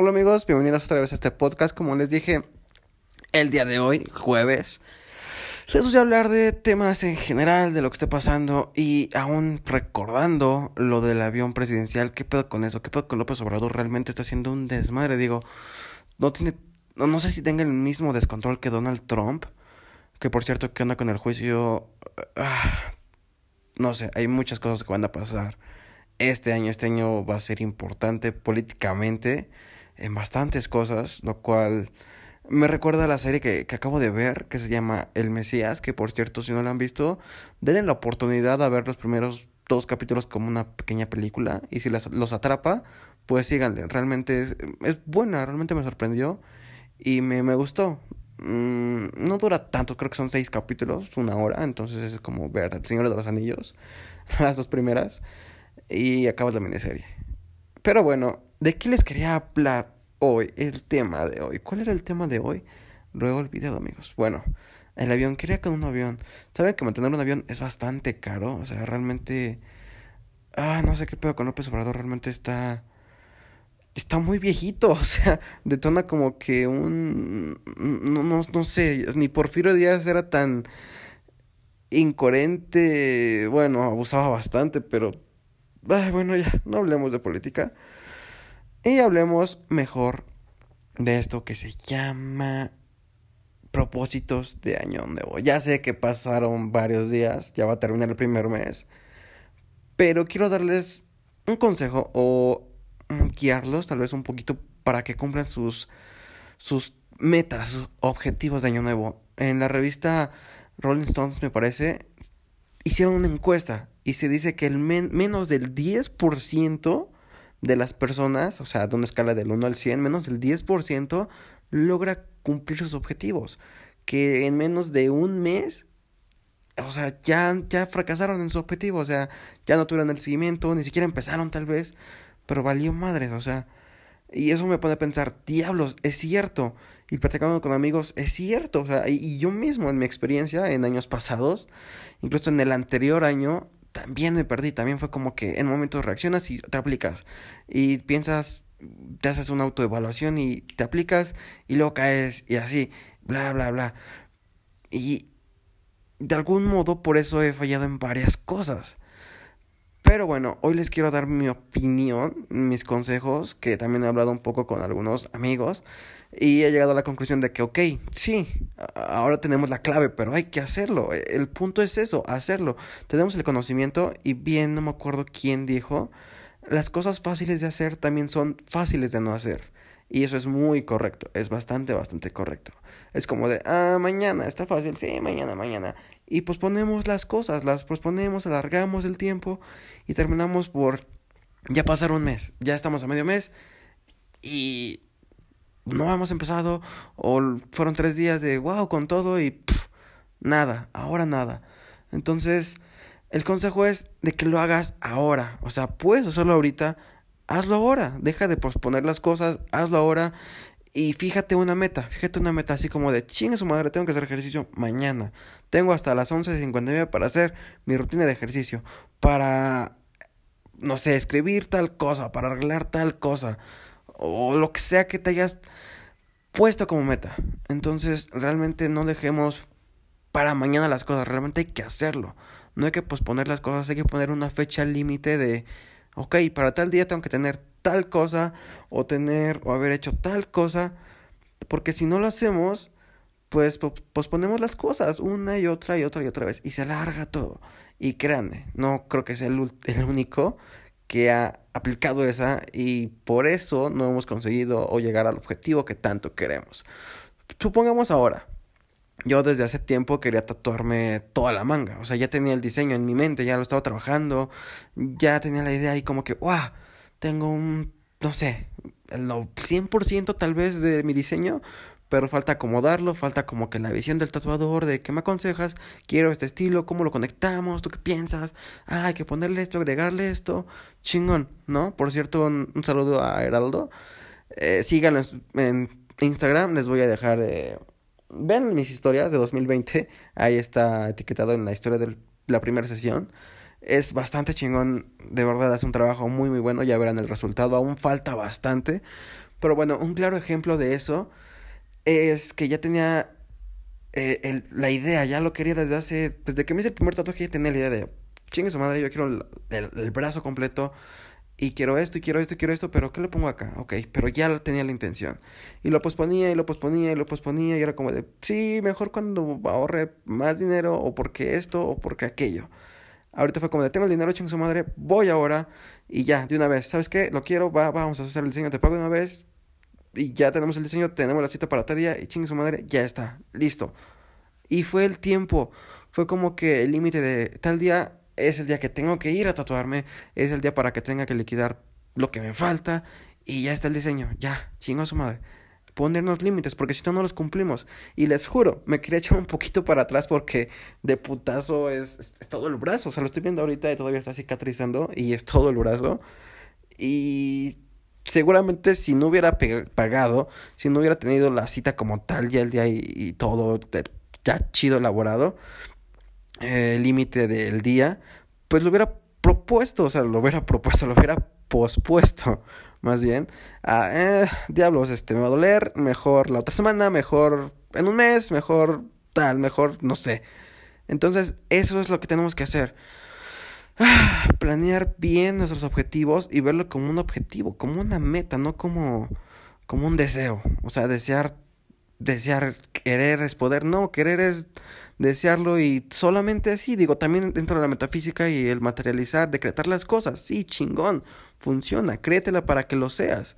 Hola amigos, bienvenidos otra vez a este podcast. Como les dije, el día de hoy, jueves, les voy a hablar de temas en general, de lo que está pasando y aún recordando lo del avión presidencial. ¿Qué pedo con eso? ¿Qué pedo con López Obrador? Realmente está haciendo un desmadre. Digo, no tiene, no, no sé si tenga el mismo descontrol que Donald Trump. Que por cierto, ¿qué onda con el juicio? Ah, no sé, hay muchas cosas que van a pasar este año. Este año va a ser importante políticamente en bastantes cosas, lo cual me recuerda a la serie que, que, acabo de ver, que se llama El Mesías, que por cierto, si no la han visto, denle la oportunidad a ver los primeros dos capítulos como una pequeña película, y si las, los atrapa, pues síganle, realmente es, es buena, realmente me sorprendió y me, me gustó. Mm, no dura tanto, creo que son seis capítulos, una hora, entonces es como ver El Señor de los Anillos, las dos primeras, y acabas la miniserie. Pero bueno, ¿de qué les quería hablar hoy? El tema de hoy. ¿Cuál era el tema de hoy? Luego el video, amigos. Bueno, el avión, quería con un avión. ¿Saben que mantener un avión es bastante caro? O sea, realmente... Ah, no sé qué pedo con López Obrador, realmente está... Está muy viejito, o sea, detona como que un... No, no, no sé, ni Porfirio Díaz era tan incoherente, bueno, abusaba bastante, pero Bueno, ya, no hablemos de política. Y hablemos mejor de esto que se llama propósitos de año nuevo. Ya sé que pasaron varios días, ya va a terminar el primer mes, pero quiero darles un consejo o guiarlos tal vez un poquito para que cumplan sus, sus metas, sus objetivos de año nuevo. En la revista Rolling Stones, me parece, hicieron una encuesta y se dice que el menos del 10% de las personas, o sea, de una escala del 1 al 100, menos del 10% logra cumplir sus objetivos. Que en menos de un mes, o sea, ya, ya fracasaron en su objetivo, o sea, ya no tuvieron el seguimiento, ni siquiera empezaron tal vez, pero valió madres, o sea, y eso me pone a pensar, diablos, es cierto. Y platicando con amigos, es cierto. O sea, y, y, yo mismo en mi experiencia en años pasados, incluso en el anterior año, también me perdí. También fue como que en momentos reaccionas y te aplicas. Y piensas, te haces una autoevaluación y te aplicas y luego caes y así, bla, bla, bla. Y de algún modo por eso he fallado en varias cosas. Pero bueno, hoy les quiero dar mi opinión, mis consejos, que también he hablado un poco con algunos amigos y he llegado a la conclusión de que, ok, sí, ahora tenemos la clave, pero hay que hacerlo. El punto es eso, hacerlo. Tenemos el conocimiento y bien, no me acuerdo quién dijo, las cosas fáciles de hacer también son fáciles de no hacer. Y eso es muy correcto, es bastante, bastante correcto. Es como de, ah, mañana, está fácil, sí, mañana, mañana. Y posponemos las cosas, las posponemos, alargamos el tiempo y terminamos por, ya pasar un mes, ya estamos a medio mes y no hemos empezado o fueron tres días de, wow, con todo y nada, ahora nada. Entonces, el consejo es de que lo hagas ahora, o sea, puedes hacerlo ahorita hazlo ahora, deja de posponer las cosas, hazlo ahora y fíjate una meta, fíjate una meta así como de chingue su madre, tengo que hacer ejercicio mañana. Tengo hasta las 11.59 para hacer mi rutina de ejercicio, para, no sé, escribir tal cosa, para arreglar tal cosa, o lo que sea que te hayas puesto como meta. Entonces, realmente no dejemos para mañana las cosas, realmente hay que hacerlo. No hay que posponer las cosas, hay que poner una fecha límite de ok, para tal día tengo que tener tal cosa o tener o haber hecho tal cosa, porque si no lo hacemos, pues posponemos las cosas una y otra y otra y otra vez y se alarga todo. Y créanme, no creo que sea el, el único que ha aplicado esa y por eso no hemos conseguido o llegar al objetivo que tanto queremos. Supongamos ahora, yo desde hace tiempo quería tatuarme toda la manga. O sea, ya tenía el diseño en mi mente, ya lo estaba trabajando, ya tenía la idea y como que, ¡guau! Tengo un, no sé, el 100% tal vez de mi diseño, pero falta acomodarlo, falta como que la visión del tatuador, de qué me aconsejas, quiero este estilo, cómo lo conectamos, tú qué piensas, hay que ponerle esto, agregarle esto, chingón, ¿no? Por cierto, un, saludo a Heraldo. Eh, síganlo en, Instagram, les voy a dejar... Eh, Ven mis historias de 2020, ahí está etiquetado en la historia de la primera sesión. Es bastante chingón, de verdad, es un trabajo muy muy bueno, ya verán el resultado, aún falta bastante, Pero bueno, un claro ejemplo de eso es que ya tenía eh, el, la idea, ya lo quería desde hace, desde que me hice el primer tatuaje ya tenía la idea de, chingue su madre, yo quiero el, el, brazo completo y quiero esto y quiero esto y quiero esto, pero ¿qué le pongo acá? Ok, pero ya tenía la intención. Y lo posponía y lo posponía y lo posponía y era como de, sí, mejor cuando ahorre más dinero o porque esto o porque aquello. Ahorita fue como de, tengo el dinero, chingue su madre, voy ahora y ya, de una vez, ¿sabes qué? Lo quiero, va, vamos a hacer el diseño, te pago de una vez, y ya tenemos el diseño, tenemos la cita para tal día y chingue su madre, ya está, listo. Y fue el tiempo, fue como que el límite de tal día es el día que tengo que ir a tatuarme, es el día para que tenga que liquidar lo que me falta y ya está el diseño, ya, chingo a su madre. Ponernos límites, porque si no, no los cumplimos. Y les juro, me quería echar un poquito para atrás porque de putazo es, es, todo el brazo. O sea, lo estoy viendo ahorita y todavía está cicatrizando y es todo el brazo. Y seguramente si no hubiera pagado, si no hubiera tenido la cita como tal, ya el día y, todo ya chido elaborado, eh, límite del día, pues lo hubiera propuesto, o sea, lo hubiera propuesto, lo hubiera pospuesto, más bien, a, eh, diablos, este, me va a doler, mejor la otra semana, mejor en un mes, mejor tal, mejor, no sé. Entonces, eso es lo que tenemos que hacer. planear bien nuestros objetivos y verlo como un objetivo, como una meta, no como, como un deseo. O sea, desear, desear, querer es poder. No, querer es desearlo y solamente así. Digo, también dentro de la metafísica y el materializar, decretar las cosas. Sí, chingón, funciona, créetela para que lo seas.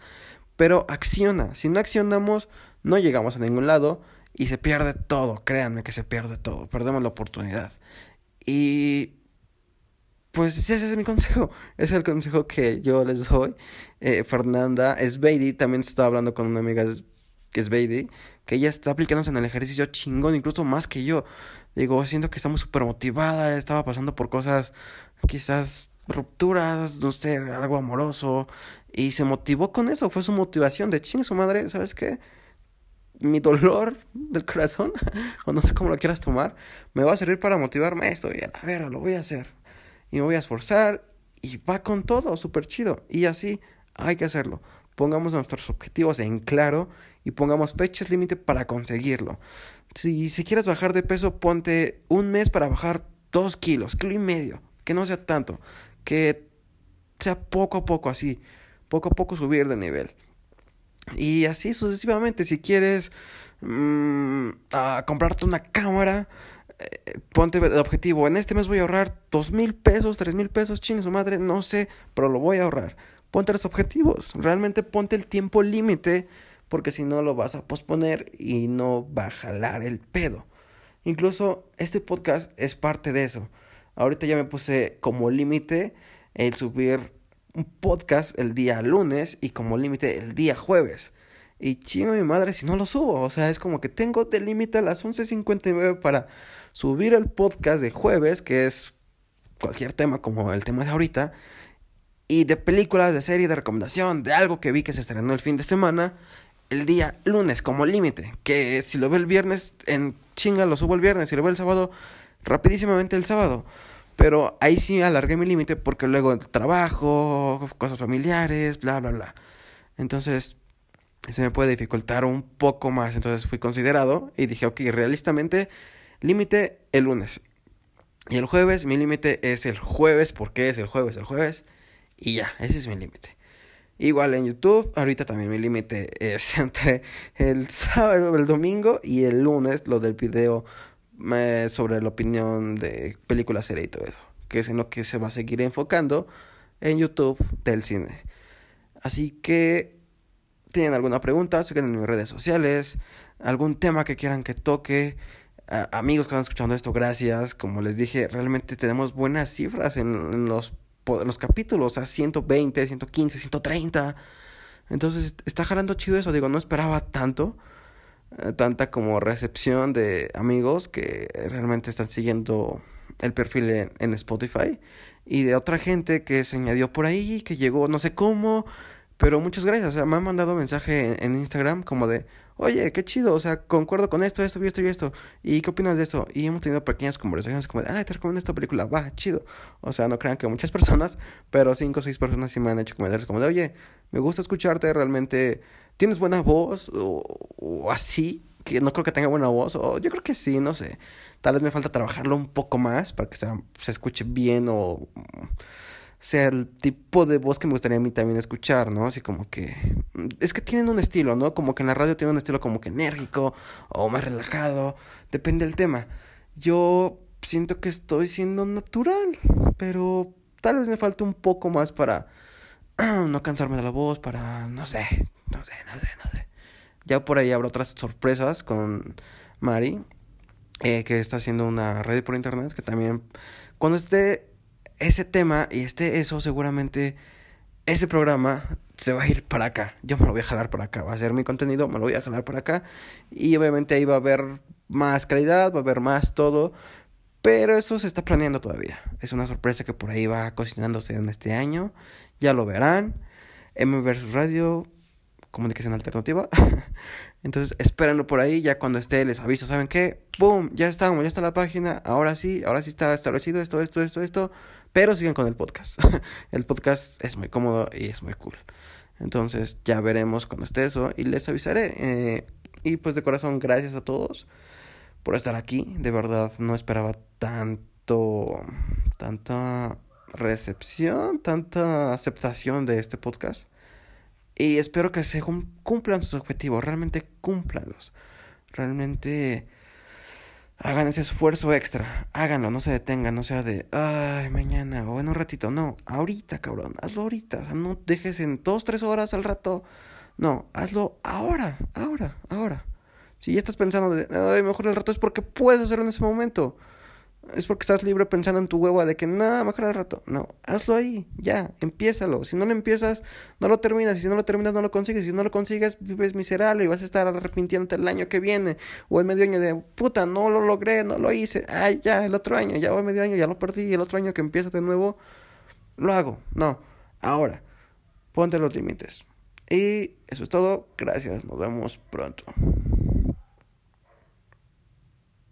Pero acciona. Si no accionamos, no llegamos a ningún lado y se pierde todo. Créanme que se pierde todo. Perdemos la oportunidad. Y pues ese es mi consejo. Es el consejo que yo les doy. Eh, Fernanda Beidi también estaba hablando con una amiga es Beidi, que ella está aplicándose en el ejercicio chingón, incluso más que yo. Digo, siento que está muy súper motivada, estaba pasando por cosas, quizás rupturas, no sé, algo amoroso, y se motivó con eso, fue su motivación de ching su madre, ¿sabes qué? Mi dolor del corazón, o no sé cómo lo quieras tomar, me va a servir para motivarme esto, y a ver, lo voy a hacer y me voy a esforzar y va con todo, súper chido. Y así hay que hacerlo. Pongamos nuestros objetivos en claro y pongamos fechas límite para conseguirlo. Si, si quieres bajar de peso, ponte un mes para bajar dos kilos, kilo y medio, que no sea tanto, que sea poco a poco así, poco a poco subir de nivel. Y así sucesivamente, si quieres mmm, comprarte una cámara, ponte el objetivo, en este mes voy a ahorrar dos mil pesos, tres mil pesos, chingue su madre, no sé, pero lo voy a ahorrar. Ponte los objetivos, realmente ponte el tiempo límite, porque si no lo vas a posponer y no va a jalar el pedo. Incluso este podcast es parte de eso. Ahorita ya me puse como límite el subir un podcast el día lunes y como límite el día jueves. Y chingo mi madre si no lo subo. O sea, es como que tengo de límite a las 11.59 para subir el podcast de jueves, que es cualquier tema como el tema de ahorita, y de películas, de serie, de recomendación, de algo que vi que se estrenó el fin de semana, el día lunes como límite, que si lo ve el viernes, en chinga lo subo el viernes, si lo ve el sábado, rapidísimamente el sábado. Pero ahí sí alargué mi límite porque luego trabajo, cosas familiares, bla, bla, bla. Entonces, se me puede dificultar un poco más. Entonces fui considerado y dije, ok, realistamente Límite el lunes. Y el jueves, mi límite es el jueves. ¿Por qué es el jueves? El jueves. Y ya, ese es mi límite. Igual en YouTube, ahorita también mi límite es entre el sábado, el domingo y el lunes, lo del video sobre la opinión de películas, serie y todo eso. Que es en lo que se va a seguir enfocando en YouTube del cine. Así que, ¿tienen alguna pregunta? Siguen en mis redes sociales, algún tema que quieran que toque amigos que están escuchando esto, gracias. Como les dije, realmente tenemos buenas cifras en, los, los capítulos, a 120, 115, 130. Entonces está jalando chido eso, digo, no esperaba tanto, eh, tanta como recepción de amigos que realmente están siguiendo el perfil en, en, Spotify y de otra gente que se añadió por ahí, que llegó no sé cómo, pero muchas gracias, o sea, me han mandado mensaje en Instagram como de, oye, qué chido, o sea, concuerdo con esto, esto y esto y esto. ¿Y qué opinas de eso? Y hemos tenido pequeñas conversaciones como de, ah, te recomiendo esta película, va, chido. O sea, no crean que muchas personas, pero cinco o seis personas sí me han hecho comentarios como de, oye, me gusta escucharte, realmente tienes buena voz o, así, que no creo que tenga buena voz, o yo creo que sí, no sé. Tal vez me falta trabajarlo un poco más para que se escuche bien o sea el tipo de voz que me gustaría a mí también escuchar, ¿no? Así como que... Es que tienen un estilo, ¿no? Como que en la radio tiene un estilo como que enérgico o más relajado, depende del tema. Yo siento que estoy siendo natural, pero tal vez me falta un poco más para no cansarme de la voz, para... no sé, no sé, no sé, no sé. Ya por ahí habrá otras sorpresas con Mari, eh, que está haciendo una red por internet, que también cuando esté ese tema y este eso, seguramente ese programa se va a ir para acá. Yo me lo voy a jalar para acá. Va a ser mi contenido, me lo voy a jalar para acá. Y obviamente ahí va a haber más calidad, va a haber más todo. Pero eso se está planeando todavía. Es una sorpresa que por ahí va cocinándose en este año. Ya lo verán. M versus Radio, comunicación alternativa. Entonces, espérenlo por ahí. Ya cuando esté, les aviso. ¿Saben qué? ¡Boom! Ya estamos, ya está la página. Ahora sí, ahora sí está establecido esto, esto, esto, esto. Pero sigan con el podcast. el podcast es muy cómodo y es muy cool. Entonces ya veremos cuando esté eso y les avisaré. Eh, y pues de corazón, gracias a todos por estar aquí. De verdad, no esperaba tanto, tanta recepción, tanta aceptación de este podcast. Y espero que se cumplan sus objetivos, realmente cúmplanlos. Realmente hagan ese esfuerzo extra, háganlo, no se detengan, no sea de, ay, mañana o en un ratito, no, ahorita, cabrón, hazlo ahorita, o sea, no dejes en dos, tres horas al rato, no, hazlo ahora, ahora, ahora. Si ya estás pensando de, ay, mejor el rato es porque puedes hacerlo en ese momento es porque estás libre pensando en tu hueva de que nada, mejor al rato. No, hazlo ahí, ya, empiézalo. Si no lo empiezas, no lo terminas. Y si no lo terminas, no lo consigues. Si no lo consigues, vives miserable y vas a estar arrepintiéndote el año que viene. O el medio año de, puta, no lo logré, no lo hice. Ay, ya, el otro año, ya voy medio año, ya lo perdí. Y el otro año que empieza de nuevo, lo hago. No, ahora, ponte los límites. Y eso es todo. Gracias, nos vemos pronto.